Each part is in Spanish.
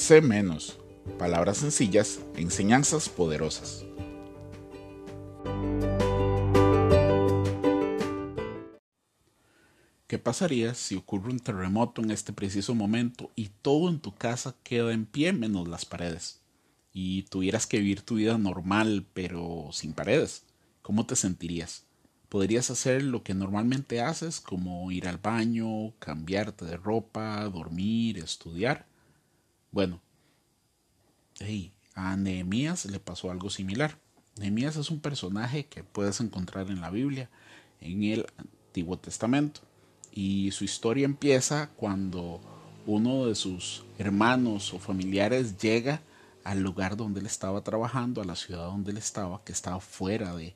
Sé menos. Palabras sencillas, enseñanzas poderosas. ¿Qué pasaría si ocurre un terremoto en este preciso momento y todo en tu casa queda en pie menos las paredes? Y tuvieras que vivir tu vida normal pero sin paredes. ¿Cómo te sentirías? podrías hacer lo que normalmente haces, como ir al baño, cambiarte de ropa, dormir, estudiar. Bueno, a Nehemías le pasó algo similar. Nehemías es un personaje que puedes encontrar en la Biblia, en el Antiguo Testamento. Y su historia empieza cuando uno de sus hermanos o familiares llega al lugar donde él estaba trabajando, a la ciudad donde él estaba, que estaba fuera de,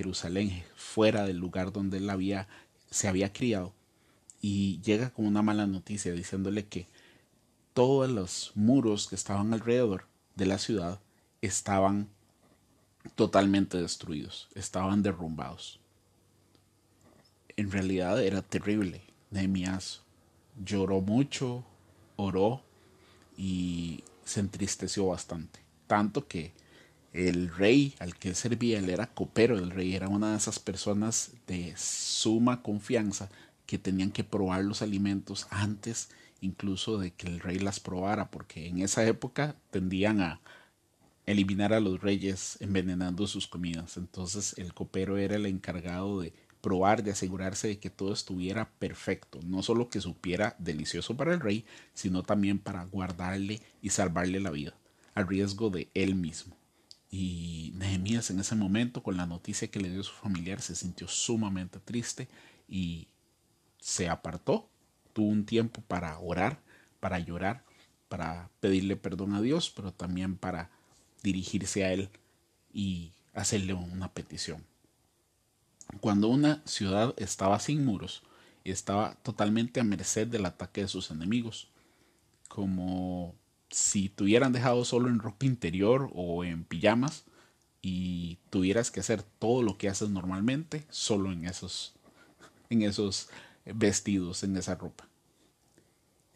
Jerusalén, fuera del lugar donde él había, se había criado, y llega con una mala noticia diciéndole que todos los muros que estaban alrededor de la ciudad estaban totalmente destruidos, estaban derrumbados. En realidad era terrible. Nehemías lloró mucho, oró y se entristeció bastante, tanto que el rey al que servía, él era copero del rey, era una de esas personas de suma confianza que tenían que probar los alimentos antes incluso de que el rey las probara, porque en esa época tendían a eliminar a los reyes envenenando sus comidas. Entonces el copero era el encargado de probar, de asegurarse de que todo estuviera perfecto, no solo que supiera delicioso para el rey, sino también para guardarle y salvarle la vida, a riesgo de él mismo. Y Nehemías en ese momento, con la noticia que le dio su familiar, se sintió sumamente triste y se apartó. Tuvo un tiempo para orar, para llorar, para pedirle perdón a Dios, pero también para dirigirse a Él y hacerle una petición. Cuando una ciudad estaba sin muros y estaba totalmente a merced del ataque de sus enemigos, como si te hubieran dejado solo en ropa interior o en pijamas y tuvieras que hacer todo lo que haces normalmente solo en esos en esos vestidos, en esa ropa.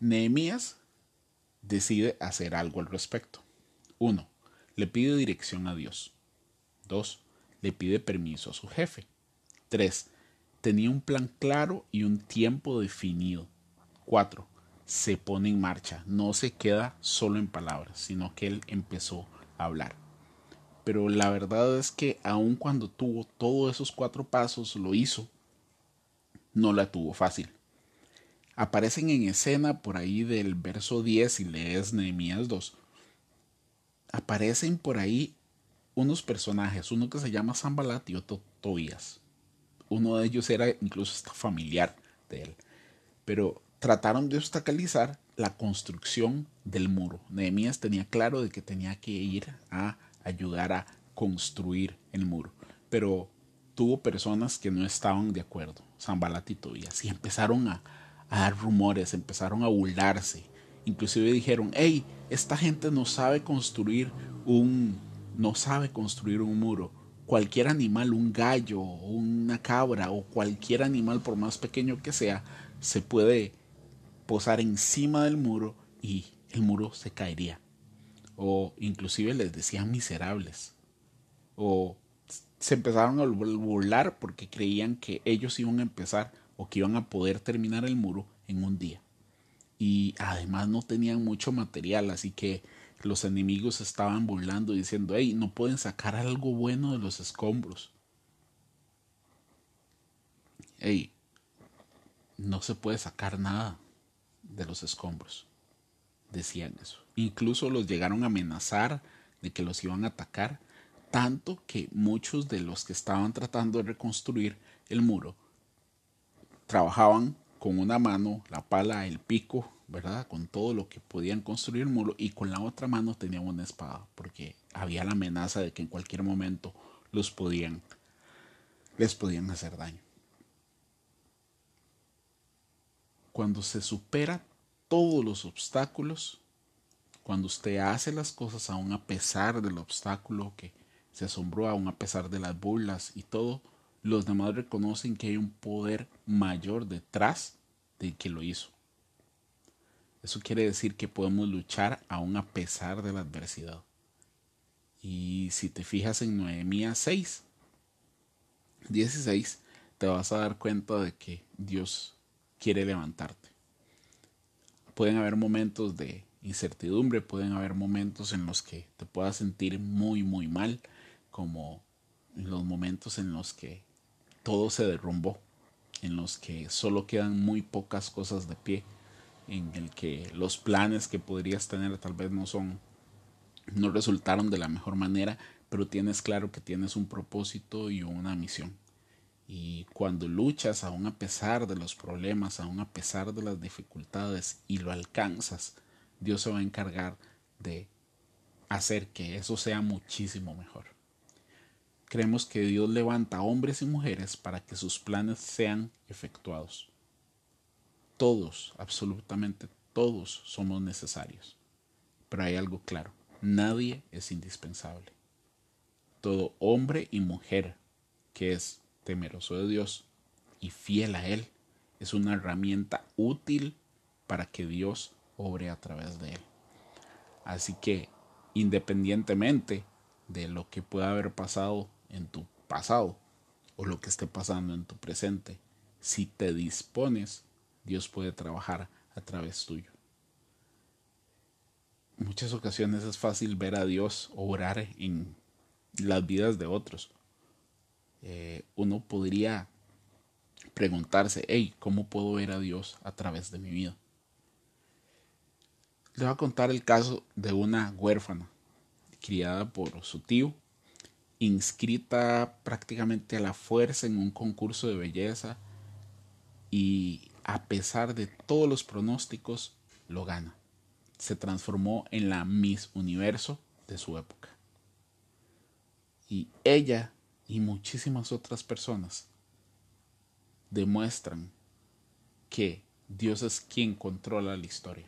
Nehemías decide hacer algo al respecto. 1. Le pide dirección a Dios. 2. Le pide permiso a su jefe. 3. Tenía un plan claro y un tiempo definido. 4 se pone en marcha, no se queda solo en palabras, sino que él empezó a hablar. Pero la verdad es que aun cuando tuvo todos esos cuatro pasos, lo hizo, no la tuvo fácil. Aparecen en escena por ahí del verso 10 y lees Nehemías 2. Aparecen por ahí unos personajes, uno que se llama Zambalat y otro Tobías. Uno de ellos era incluso hasta familiar de él. Pero trataron de obstaculizar la construcción del muro. Nehemías tenía claro de que tenía que ir a ayudar a construir el muro, pero tuvo personas que no estaban de acuerdo, Zambalat y Tobías, y empezaron a, a dar rumores, empezaron a burlarse. Inclusive dijeron, hey, esta gente no sabe construir un, no sabe construir un muro. Cualquier animal, un gallo, una cabra o cualquier animal, por más pequeño que sea, se puede posar encima del muro y el muro se caería. O inclusive les decían miserables. O se empezaron a burlar porque creían que ellos iban a empezar o que iban a poder terminar el muro en un día. Y además no tenían mucho material, así que los enemigos estaban burlando diciendo, hey, no pueden sacar algo bueno de los escombros. Hey, no se puede sacar nada de los escombros. Decían eso. Incluso los llegaron a amenazar de que los iban a atacar, tanto que muchos de los que estaban tratando de reconstruir el muro trabajaban con una mano, la pala, el pico, ¿verdad? Con todo lo que podían construir el muro y con la otra mano tenían una espada, porque había la amenaza de que en cualquier momento los podían, les podían hacer daño. cuando se supera todos los obstáculos, cuando usted hace las cosas aún a pesar del obstáculo que se asombró, aún a pesar de las burlas y todo, los demás reconocen que hay un poder mayor detrás de que lo hizo. Eso quiere decir que podemos luchar aún a pesar de la adversidad. Y si te fijas en Nehemías 6, 16, te vas a dar cuenta de que Dios quiere levantarte. Pueden haber momentos de incertidumbre, pueden haber momentos en los que te puedas sentir muy, muy mal, como los momentos en los que todo se derrumbó, en los que solo quedan muy pocas cosas de pie, en el que los planes que podrías tener tal vez no son, no resultaron de la mejor manera, pero tienes claro que tienes un propósito y una misión. Y cuando luchas, aún a pesar de los problemas, aún a pesar de las dificultades y lo alcanzas, Dios se va a encargar de hacer que eso sea muchísimo mejor. Creemos que Dios levanta hombres y mujeres para que sus planes sean efectuados. Todos, absolutamente todos somos necesarios. Pero hay algo claro, nadie es indispensable. Todo hombre y mujer que es temeroso de Dios y fiel a Él es una herramienta útil para que Dios obre a través de Él. Así que, independientemente de lo que pueda haber pasado en tu pasado o lo que esté pasando en tu presente, si te dispones, Dios puede trabajar a través tuyo. En muchas ocasiones es fácil ver a Dios obrar en las vidas de otros, eh, uno podría preguntarse, hey, ¿cómo puedo ver a Dios a través de mi vida? Le voy a contar el caso de una huérfana criada por su tío, inscrita prácticamente a la fuerza en un concurso de belleza y a pesar de todos los pronósticos, lo gana. Se transformó en la Miss Universo de su época. Y ella y muchísimas otras personas demuestran que Dios es quien controla la historia.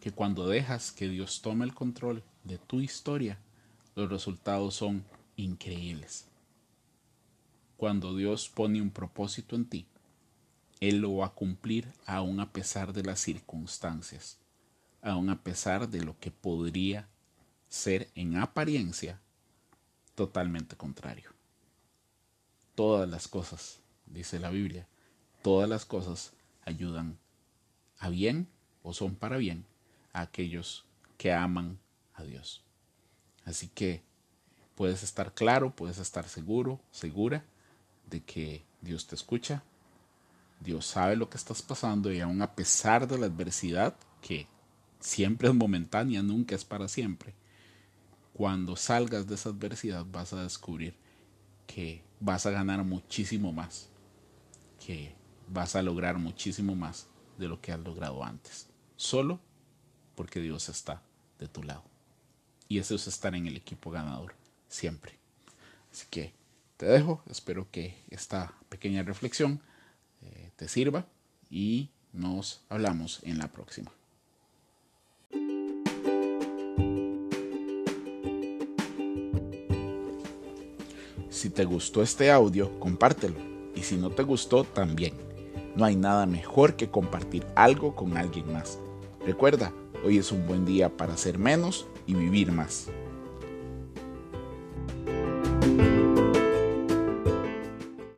Que cuando dejas que Dios tome el control de tu historia, los resultados son increíbles. Cuando Dios pone un propósito en ti, Él lo va a cumplir aun a pesar de las circunstancias, aun a pesar de lo que podría ser en apariencia totalmente contrario todas las cosas, dice la Biblia, todas las cosas ayudan a bien o son para bien a aquellos que aman a Dios. Así que puedes estar claro, puedes estar seguro, segura de que Dios te escucha, Dios sabe lo que estás pasando y aun a pesar de la adversidad, que siempre es momentánea, nunca es para siempre, cuando salgas de esa adversidad vas a descubrir que vas a ganar muchísimo más, que vas a lograr muchísimo más de lo que has logrado antes, solo porque Dios está de tu lado. Y eso es estar en el equipo ganador, siempre. Así que te dejo, espero que esta pequeña reflexión eh, te sirva y nos hablamos en la próxima. Si te gustó este audio, compártelo. Y si no te gustó, también. No hay nada mejor que compartir algo con alguien más. Recuerda, hoy es un buen día para hacer menos y vivir más.